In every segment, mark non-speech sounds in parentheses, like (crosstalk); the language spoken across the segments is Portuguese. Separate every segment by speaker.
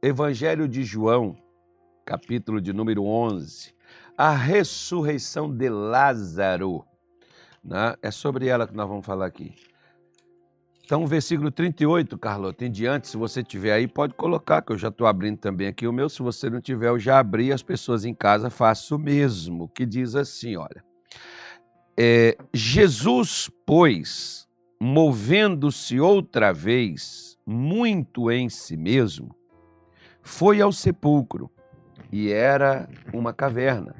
Speaker 1: Evangelho de João, capítulo de número 11, a ressurreição de Lázaro. Né? É sobre ela que nós vamos falar aqui. Então, versículo 38, Carlota, em diante, se você tiver aí, pode colocar, que eu já estou abrindo também aqui o meu. Se você não tiver, eu já abri, as pessoas em casa façam o mesmo, que diz assim, olha. É, Jesus, pois, movendo-se outra vez, muito em si mesmo, foi ao sepulcro, e era uma caverna,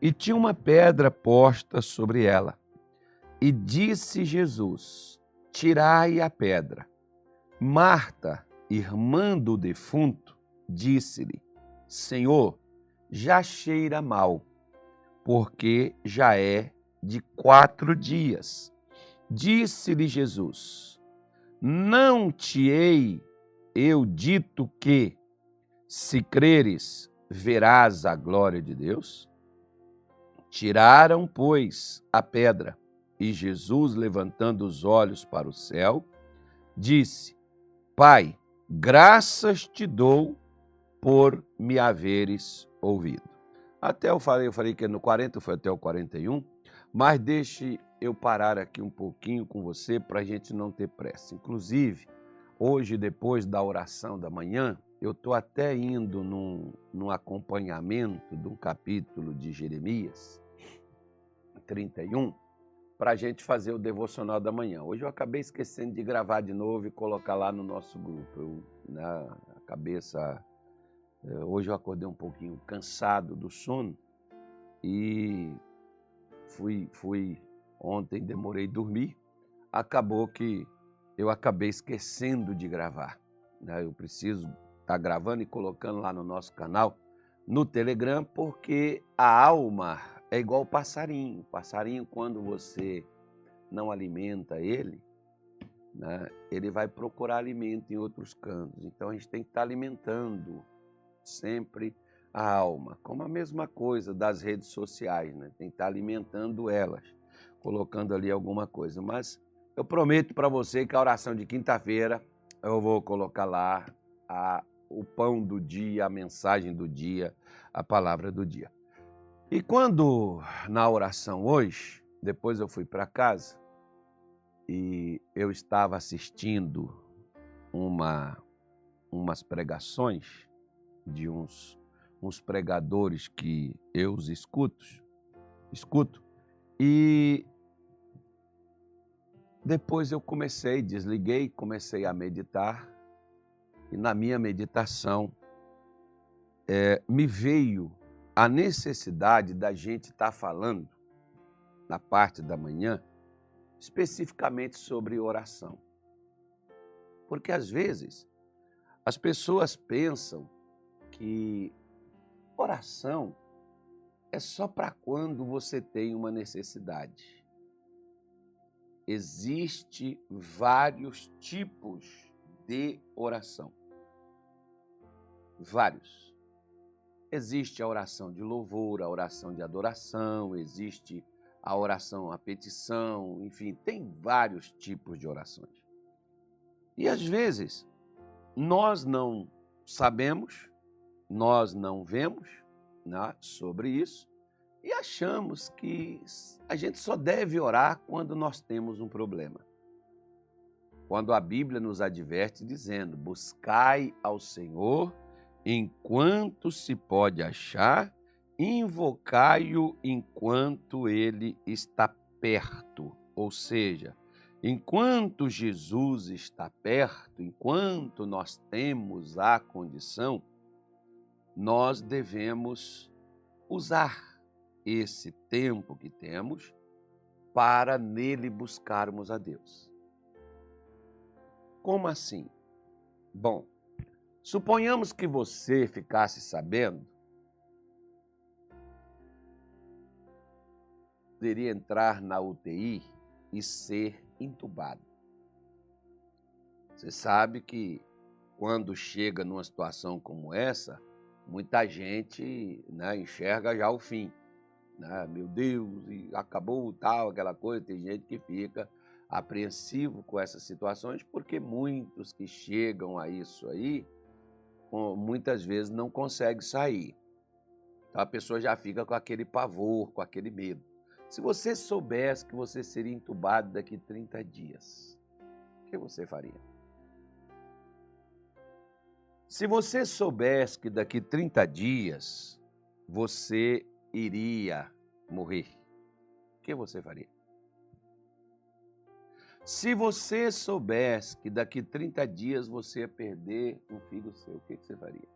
Speaker 1: e tinha uma pedra posta sobre ela. E disse Jesus: Tirai a pedra. Marta, irmã do defunto, disse-lhe: Senhor, já cheira mal, porque já é de quatro dias. Disse-lhe Jesus: Não te hei eu dito que, se creres, verás a glória de Deus? Tiraram, pois, a pedra, e Jesus, levantando os olhos para o céu, disse: Pai, graças te dou por me haveres ouvido. Até eu falei, eu falei que no 40 foi até o 41, mas deixe eu parar aqui um pouquinho com você para a gente não ter pressa. Inclusive, hoje, depois da oração da manhã, eu estou até indo num, num acompanhamento de um capítulo de Jeremias 31 para a gente fazer o devocional da manhã. Hoje eu acabei esquecendo de gravar de novo e colocar lá no nosso grupo. Eu, na né, cabeça. Eh, hoje eu acordei um pouquinho cansado do sono e fui, fui ontem, demorei dormir. Acabou que eu acabei esquecendo de gravar. Né? Eu preciso estar tá gravando e colocando lá no nosso canal, no Telegram, porque a alma é igual o passarinho. O passarinho, quando você não alimenta ele, né, ele vai procurar alimento em outros cantos. Então a gente tem que estar alimentando sempre a alma. Como a mesma coisa das redes sociais, né? tem que estar alimentando elas, colocando ali alguma coisa. Mas eu prometo para você que a oração de quinta-feira eu vou colocar lá a, o pão do dia, a mensagem do dia, a palavra do dia. E quando na oração hoje, depois eu fui para casa e eu estava assistindo uma umas pregações de uns uns pregadores que eu os escuto, escuto e depois eu comecei, desliguei, comecei a meditar e na minha meditação é, me veio a necessidade da gente estar tá falando, na parte da manhã, especificamente sobre oração. Porque às vezes as pessoas pensam que oração é só para quando você tem uma necessidade. Existe vários tipos de oração. Vários. Existe a oração de louvor, a oração de adoração, existe a oração a petição, enfim, tem vários tipos de orações. E às vezes nós não sabemos, nós não vemos né, sobre isso e achamos que a gente só deve orar quando nós temos um problema. Quando a Bíblia nos adverte dizendo: buscai ao Senhor enquanto se pode achar, invocai-o enquanto ele está perto. Ou seja, enquanto Jesus está perto, enquanto nós temos a condição, nós devemos usar esse tempo que temos para nele buscarmos a Deus. Como assim? Bom, Suponhamos que você ficasse sabendo, poderia entrar na UTI e ser entubado. Você sabe que quando chega numa situação como essa, muita gente né, enxerga já o fim. Né? Meu Deus, acabou tal, aquela coisa. Tem gente que fica apreensivo com essas situações, porque muitos que chegam a isso aí muitas vezes não consegue sair. Então a pessoa já fica com aquele pavor, com aquele medo. Se você soubesse que você seria entubado daqui 30 dias, o que você faria? Se você soubesse que daqui 30 dias você iria morrer, o que você faria? Se você soubesse que daqui 30 dias você ia perder um filho seu, o que você faria?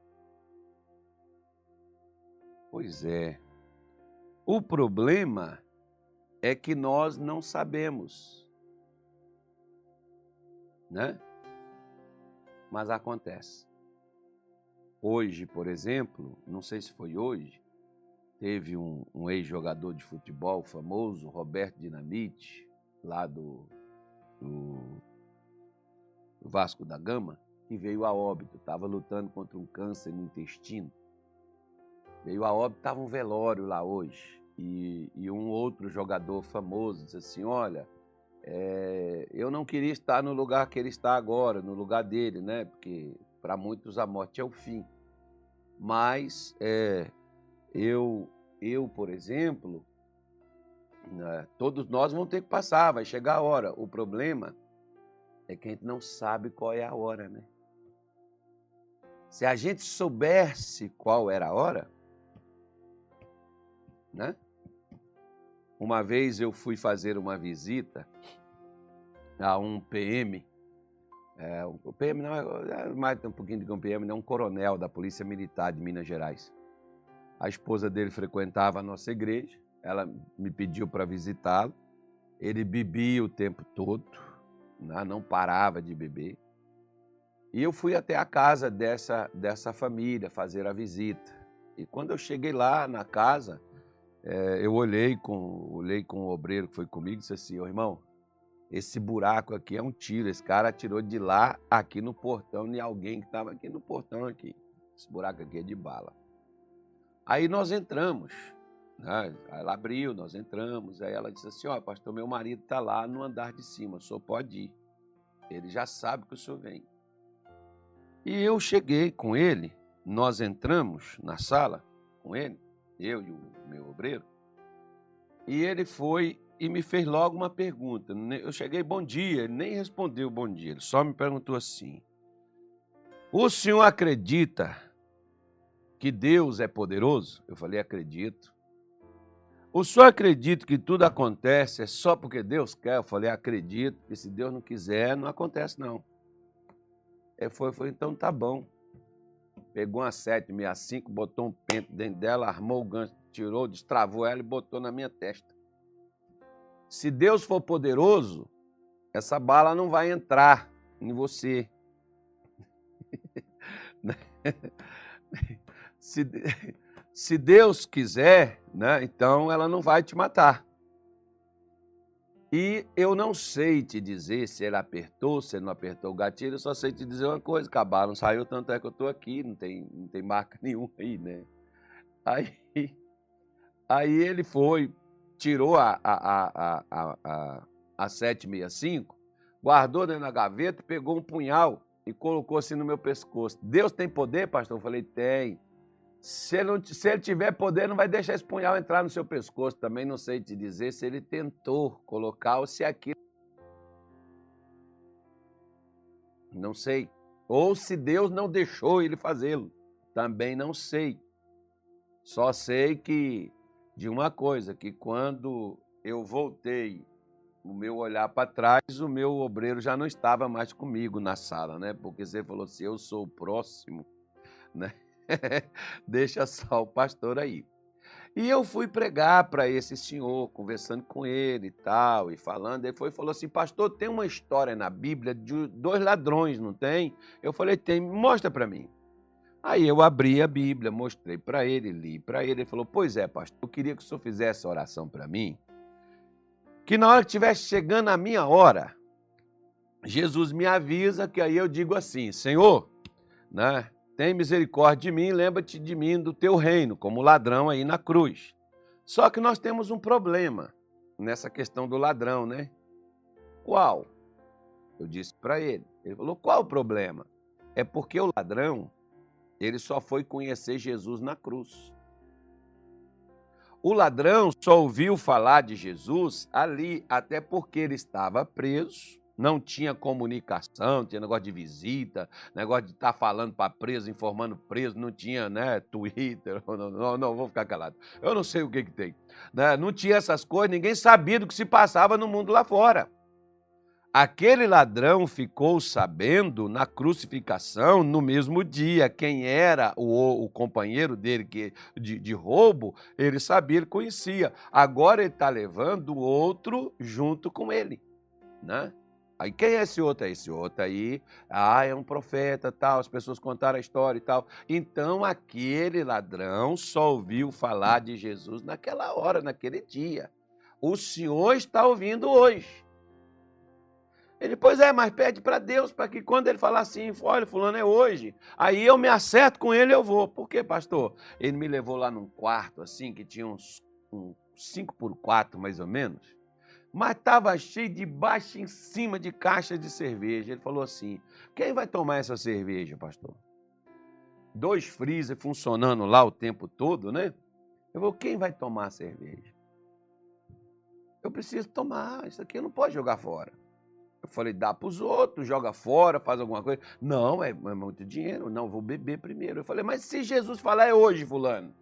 Speaker 1: Pois é. O problema é que nós não sabemos. Né? Mas acontece. Hoje, por exemplo, não sei se foi hoje, teve um, um ex-jogador de futebol famoso, Roberto Dinamite, lá do, do Vasco da Gama, que veio a óbito, estava lutando contra um câncer no intestino. Veio a óbito, estava um velório lá hoje. E, e, um outro jogador famoso disse assim: Olha, é, eu não queria estar no lugar que ele está agora, no lugar dele, né? Porque para muitos a morte é o fim. Mas é, eu, eu, por exemplo, né, todos nós vamos ter que passar, vai chegar a hora. O problema é que a gente não sabe qual é a hora, né? Se a gente soubesse qual era a hora, né? Uma vez eu fui fazer uma visita a um PM, é, o PM não é, é mais um pouquinho de um PM, não, um coronel da Polícia Militar de Minas Gerais. A esposa dele frequentava a nossa igreja, ela me pediu para visitá-lo. Ele bebia o tempo todo, né? não parava de beber. E eu fui até a casa dessa, dessa família fazer a visita. E quando eu cheguei lá na casa, é, eu olhei com, olhei com o obreiro que foi comigo e disse assim, ô irmão, esse buraco aqui é um tiro, esse cara atirou de lá aqui no portão de alguém que estava aqui no portão aqui. Esse buraco aqui é de bala. Aí nós entramos, né? ela abriu, nós entramos, aí ela disse assim, ó, oh, pastor, meu marido está lá no andar de cima, o senhor pode ir. Ele já sabe que o senhor vem. E eu cheguei com ele, nós entramos na sala com ele, eu e o meu obreiro, e ele foi e me fez logo uma pergunta. Eu cheguei, bom dia, ele nem respondeu bom dia, ele só me perguntou assim: O senhor acredita que Deus é poderoso? Eu falei, acredito. O senhor acredita que tudo acontece é só porque Deus quer? Eu falei, acredito, que se Deus não quiser, não acontece não. Ele foi, foi então tá bom. Pegou uma 765, botou um pente dentro dela, armou o gancho, tirou, destravou ela e botou na minha testa. Se Deus for poderoso, essa bala não vai entrar em você. (laughs) se, (laughs) se Deus quiser, né, então ela não vai te matar. E eu não sei te dizer se ele apertou, se ele não apertou o gatilho, eu só sei te dizer uma coisa, acabaram, saiu, tanto é que eu estou aqui, não tem, não tem marca (laughs) nenhuma aí, né? Aí, aí ele foi, tirou a, a, a, a, a, a 765, guardou dentro da gaveta, pegou um punhal e colocou assim no meu pescoço. Deus tem poder, pastor? Eu falei, tem. Se ele, não, se ele tiver poder, não vai deixar esse punhal entrar no seu pescoço. Também não sei te dizer se ele tentou colocar ou se aquilo. Não sei. Ou se Deus não deixou ele fazê-lo. Também não sei. Só sei que de uma coisa, que quando eu voltei o meu olhar para trás, o meu obreiro já não estava mais comigo na sala, né? Porque você falou assim, eu sou o próximo, (laughs) né? (laughs) Deixa só o pastor aí. E eu fui pregar para esse senhor, conversando com ele e tal, e falando. Ele foi e falou assim: Pastor, tem uma história na Bíblia de dois ladrões, não tem? Eu falei: Tem, mostra para mim. Aí eu abri a Bíblia, mostrei para ele, li para ele. Ele falou: Pois é, pastor, eu queria que o senhor fizesse oração para mim. Que na hora que estivesse chegando a minha hora, Jesus me avisa que aí eu digo assim: Senhor, né? Tem misericórdia de mim, lembra-te de mim do teu reino, como ladrão aí na cruz. Só que nós temos um problema nessa questão do ladrão, né? Qual? Eu disse para ele. Ele falou: qual o problema? É porque o ladrão, Ele só foi conhecer Jesus na cruz. O ladrão só ouviu falar de Jesus ali, até porque ele estava preso, não tinha comunicação, tinha negócio de visita, negócio de estar tá falando para preso, informando preso, não tinha né, Twitter, (laughs) não, não, não, vou ficar calado. Eu não sei o que, que tem. Né? Não tinha essas coisas, ninguém sabia do que se passava no mundo lá fora. Aquele ladrão ficou sabendo na crucificação no mesmo dia quem era o, o companheiro dele que, de, de, roubo, ele sabia, ele conhecia. Agora ele está levando o outro junto com ele. Né? Aí quem é esse outro? É esse outro aí, ah, é um profeta, tal, as pessoas contaram a história e tal. Então aquele ladrão só ouviu falar de Jesus naquela hora, naquele dia. O Senhor está ouvindo hoje. Ele, pois é, mas pede para Deus, para que quando ele falar assim, olha, fulano é hoje, aí eu me acerto com ele eu vou. Por quê, pastor? Ele me levou lá num quarto, assim, que tinha uns, uns 5 por 4 mais ou menos, mas estava cheio de baixo em cima de caixa de cerveja. Ele falou assim, quem vai tomar essa cerveja, pastor? Dois freezer funcionando lá o tempo todo, né? Eu vou, quem vai tomar a cerveja? Eu preciso tomar, isso aqui não pode jogar fora. Eu falei, dá para os outros, joga fora, faz alguma coisa. Não, é, é, muito dinheiro. Não, vou beber primeiro. Eu falei, mas se Jesus falar é hoje, fulano.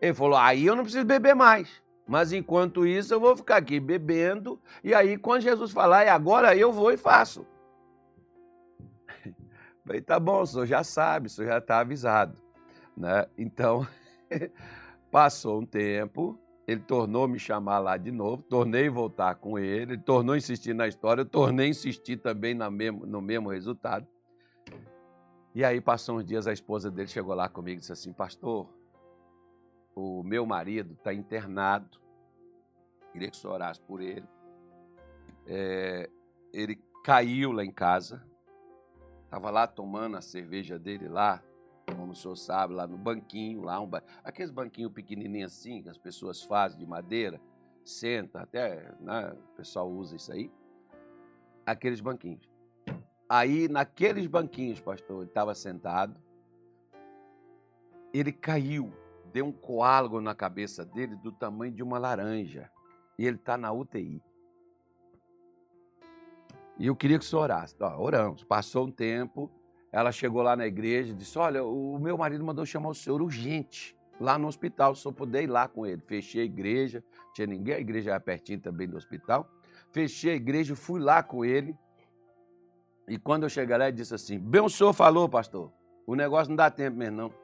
Speaker 1: Ele falou, aí eu não preciso beber mais. Mas enquanto isso, eu vou ficar aqui bebendo. E aí, quando Jesus falar é agora, eu vou e faço. (laughs) Falei, tá bom, o senhor já sabe, o senhor já está avisado. Né? Então, (laughs) passou um tempo, ele tornou me chamar lá de novo, tornei voltar com ele, ele tornou insistir na história, eu tornei insistir também mesmo, no mesmo resultado. E aí, passou uns dias, a esposa dele chegou lá comigo e disse assim: Pastor, o meu marido está internado, queria que senhor orasse por ele. É, ele caiu lá em casa, estava lá tomando a cerveja dele lá, como o senhor sabe, lá no banquinho, lá um ba... aqueles banquinhos pequenininhos assim, que as pessoas fazem de madeira, senta, até né, o pessoal usa isso aí, aqueles banquinhos. Aí, naqueles banquinhos, pastor, ele estava sentado, ele caiu, deu um coágulo na cabeça dele do tamanho de uma laranja, e ele está na UTI. E eu queria que senhor orasse. Ó, oramos. Passou um tempo, ela chegou lá na igreja e disse: Olha, o meu marido mandou chamar o senhor urgente lá no hospital, só poder ir lá com ele. Fechei a igreja, tinha ninguém, a igreja era pertinho também do hospital. Fechei a igreja, fui lá com ele. E quando eu cheguei lá, ele disse assim: Bem, o senhor falou, pastor, o negócio não dá tempo mesmo, não.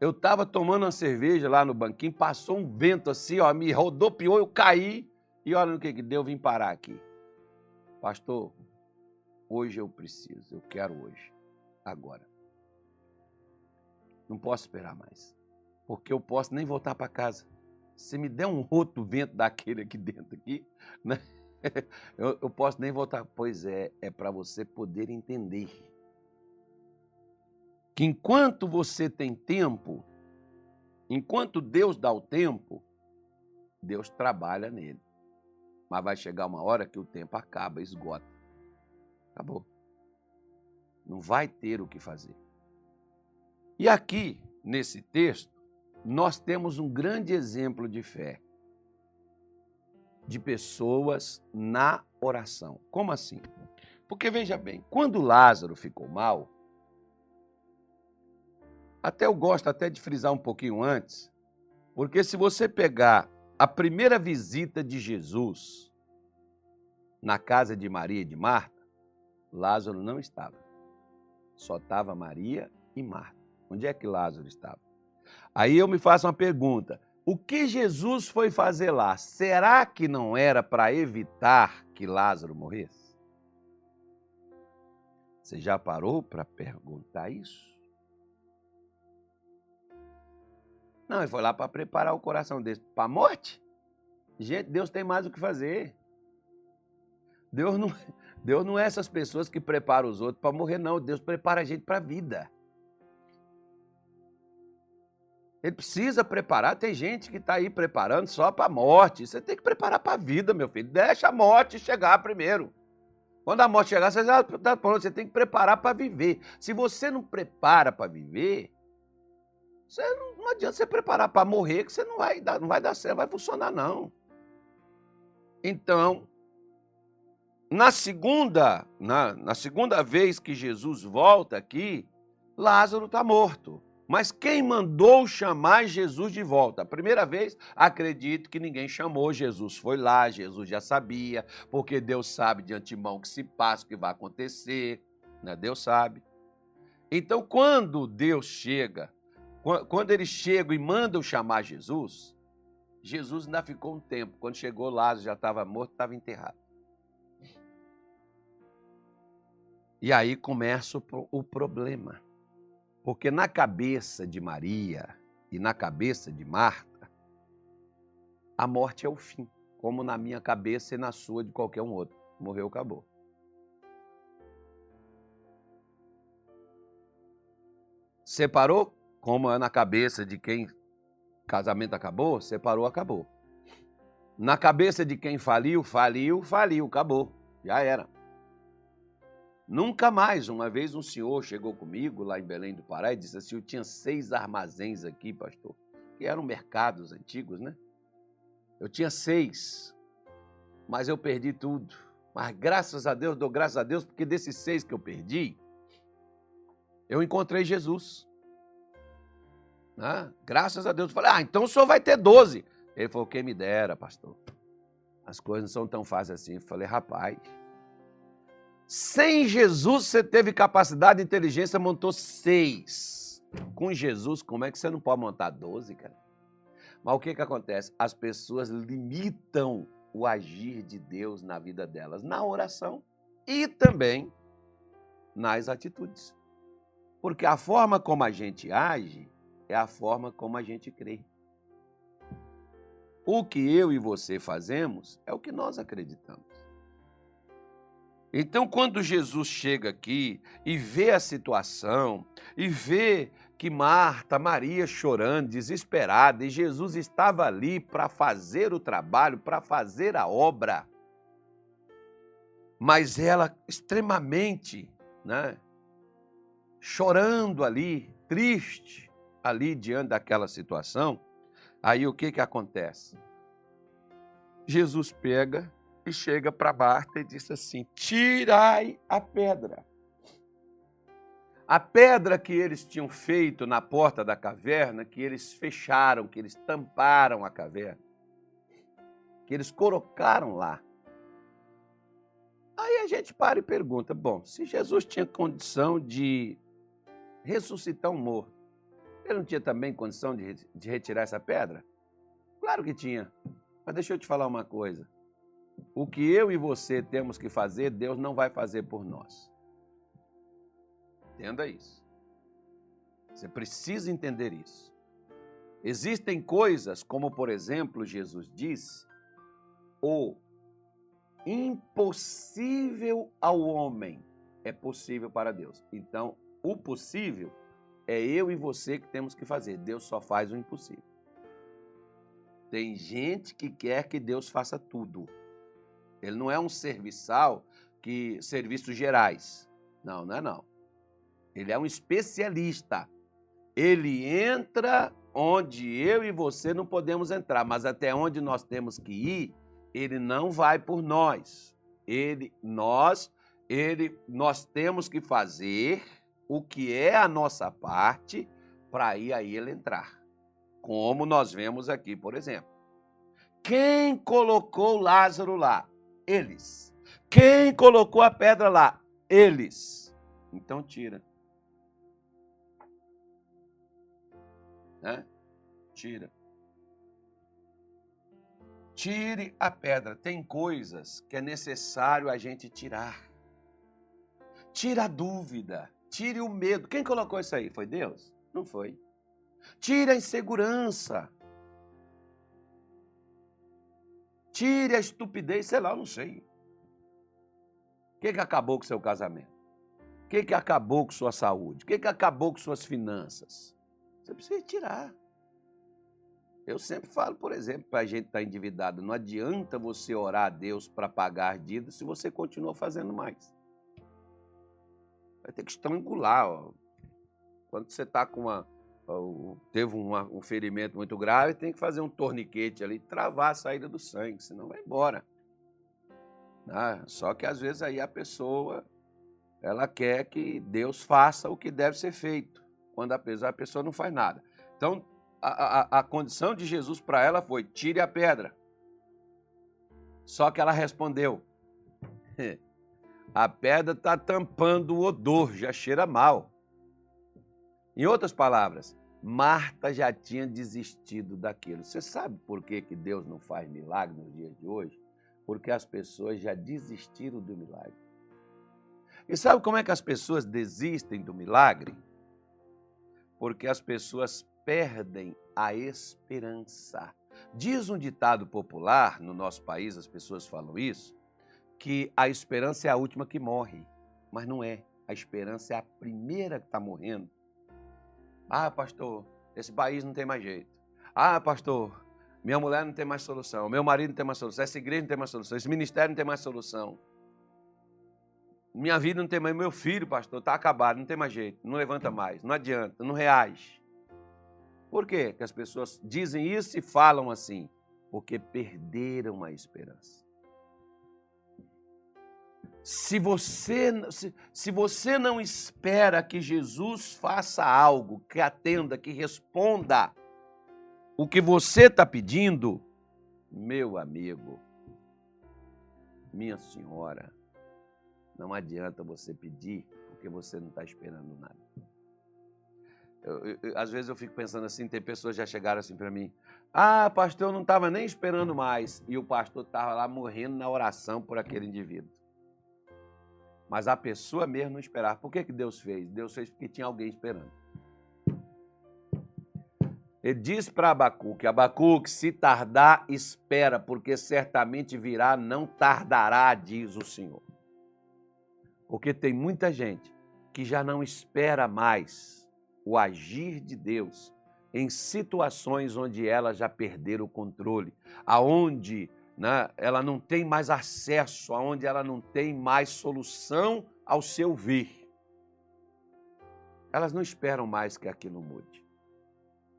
Speaker 1: Eu estava tomando uma cerveja lá no banquinho, passou um vento assim, ó, me rodopiou, eu caí. E olha no que, que deu, vim parar aqui. Pastor, hoje eu preciso, eu quero hoje agora. Não posso esperar mais. Porque eu posso nem voltar para casa. Se me der um outro vento daquele aqui dentro aqui, né? (laughs) eu, eu posso nem voltar. Pois é, é para você poder entender que enquanto você tem tempo, enquanto Deus dá o tempo, Deus trabalha nele. Mas vai chegar uma hora que o tempo acaba, esgota. Acabou não vai ter o que fazer. E aqui, nesse texto, nós temos um grande exemplo de fé de pessoas na oração. Como assim? Porque veja bem, quando Lázaro ficou mal, até eu gosto até de frisar um pouquinho antes, porque se você pegar a primeira visita de Jesus na casa de Maria e de Marta, Lázaro não estava. Só estava Maria e Marta. Onde é que Lázaro estava? Aí eu me faço uma pergunta: o que Jesus foi fazer lá? Será que não era para evitar que Lázaro morresse? Você já parou para perguntar isso? Não, ele foi lá para preparar o coração dele para a morte. Gente, Deus tem mais o que fazer. Deus não, (laughs) Deus não é essas pessoas que preparam os outros para morrer, não. Deus prepara a gente para a vida. Ele precisa preparar. Tem gente que está aí preparando só para a morte. Você tem que preparar para a vida, meu filho. Deixa a morte chegar primeiro. Quando a morte chegar, você já está pronto. Você tem que preparar para viver. Se você não prepara para viver, Você não, não adianta você preparar para morrer, que você não vai dar, não vai dar certo, vai funcionar, não. Então, na segunda, na, na segunda vez que Jesus volta aqui, Lázaro está morto. Mas quem mandou chamar Jesus de volta? A primeira vez, acredito que ninguém chamou Jesus. Foi lá, Jesus já sabia, porque Deus sabe de antemão o que se passa, o que vai acontecer. Né? Deus sabe. Então, quando Deus chega, quando eles chegam e mandam chamar Jesus, Jesus ainda ficou um tempo. Quando chegou, Lázaro já estava morto, estava enterrado. E aí começa o problema. Porque na cabeça de Maria e na cabeça de Marta, a morte é o fim, como na minha cabeça e na sua de qualquer um outro. Morreu, acabou. Separou, como é na cabeça de quem casamento acabou, separou, acabou. Na cabeça de quem faliu, faliu, faliu, acabou. Já era. Nunca mais. Uma vez um senhor chegou comigo lá em Belém do Pará e disse assim: Eu tinha seis armazéns aqui, pastor, que eram mercados antigos, né? Eu tinha seis, mas eu perdi tudo. Mas graças a Deus, dou graças a Deus, porque desses seis que eu perdi, eu encontrei Jesus. Né? Graças a Deus. Eu falei, ah, então o senhor vai ter doze. Ele falou, quem me dera, pastor. As coisas não são tão fáceis assim. Eu falei, rapaz, sem Jesus você teve capacidade, inteligência, montou seis. Com Jesus, como é que você não pode montar doze, cara? Mas o que, que acontece? As pessoas limitam o agir de Deus na vida delas, na oração e também nas atitudes. Porque a forma como a gente age é a forma como a gente crê. O que eu e você fazemos é o que nós acreditamos. Então, quando Jesus chega aqui e vê a situação, e vê que Marta, Maria chorando, desesperada, e Jesus estava ali para fazer o trabalho, para fazer a obra, mas ela extremamente, né, chorando ali, triste, ali diante daquela situação, aí o que que acontece? Jesus pega e chega para Marta e diz assim: Tirai a pedra. A pedra que eles tinham feito na porta da caverna, que eles fecharam, que eles tamparam a caverna, que eles colocaram lá. Aí a gente para e pergunta: bom, se Jesus tinha condição de ressuscitar um morto, ele não tinha também condição de, de retirar essa pedra? Claro que tinha. Mas deixa eu te falar uma coisa. O que eu e você temos que fazer, Deus não vai fazer por nós. Entenda isso. Você precisa entender isso. Existem coisas, como por exemplo, Jesus diz, o impossível ao homem é possível para Deus. Então, o possível é eu e você que temos que fazer. Deus só faz o impossível. Tem gente que quer que Deus faça tudo. Ele não é um serviçal que serviços gerais. Não, não é não. Ele é um especialista. Ele entra onde eu e você não podemos entrar, mas até onde nós temos que ir, ele não vai por nós. Ele nós ele nós temos que fazer o que é a nossa parte para ir aí ele entrar. Como nós vemos aqui, por exemplo. Quem colocou Lázaro lá? Eles. Quem colocou a pedra lá? Eles. Então tira. Né? Tira. Tire a pedra. Tem coisas que é necessário a gente tirar. Tira a dúvida. Tire o medo. Quem colocou isso aí? Foi Deus? Não foi. Tire a insegurança. Tire a estupidez, sei lá, eu não sei. O que, que acabou com seu casamento? O que, que acabou com sua saúde? O que, que acabou com suas finanças? Você precisa tirar. Eu sempre falo, por exemplo, para a gente estar tá endividado, não adianta você orar a Deus para pagar a dívida se você continua fazendo mais. Vai ter que estrangular. Ó. Quando você está com uma, teve um ferimento muito grave, tem que fazer um torniquete ali, travar a saída do sangue, senão vai embora. Ah, só que às vezes aí a pessoa ela quer que Deus faça o que deve ser feito, quando apesar a pessoa não faz nada. Então a, a, a condição de Jesus para ela foi: tire a pedra. Só que ela respondeu: (laughs) a pedra está tampando o odor, já cheira mal. Em outras palavras, Marta já tinha desistido daquilo. Você sabe por que, que Deus não faz milagre nos dias de hoje? Porque as pessoas já desistiram do milagre. E sabe como é que as pessoas desistem do milagre? Porque as pessoas perdem a esperança. Diz um ditado popular no nosso país, as pessoas falam isso, que a esperança é a última que morre. Mas não é. A esperança é a primeira que está morrendo. Ah, pastor, esse país não tem mais jeito. Ah, pastor, minha mulher não tem mais solução. Meu marido não tem mais solução. Essa igreja não tem mais solução. Esse ministério não tem mais solução. Minha vida não tem mais. Meu filho, pastor, está acabado. Não tem mais jeito. Não levanta mais. Não adianta. Não reage. Por quê que as pessoas dizem isso e falam assim? Porque perderam a esperança. Se você, se, se você não espera que Jesus faça algo, que atenda, que responda o que você está pedindo, meu amigo, minha senhora, não adianta você pedir porque você não está esperando nada. Eu, eu, às vezes eu fico pensando assim, tem pessoas que já chegaram assim para mim, ah, pastor, eu não estava nem esperando mais, e o pastor estava lá morrendo na oração por aquele indivíduo. Mas a pessoa mesmo não esperava. Por que, que Deus fez? Deus fez porque tinha alguém esperando. Ele diz para Abacuque: Abacuque, se tardar, espera, porque certamente virá, não tardará, diz o Senhor. Porque tem muita gente que já não espera mais o agir de Deus em situações onde ela já perderam o controle, aonde né, ela não tem mais acesso, aonde ela não tem mais solução ao seu vir. Elas não esperam mais que aquilo mude.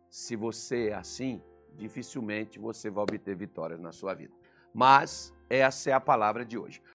Speaker 1: Se você é assim, dificilmente você vai obter vitórias na sua vida. Mas essa é a palavra de hoje.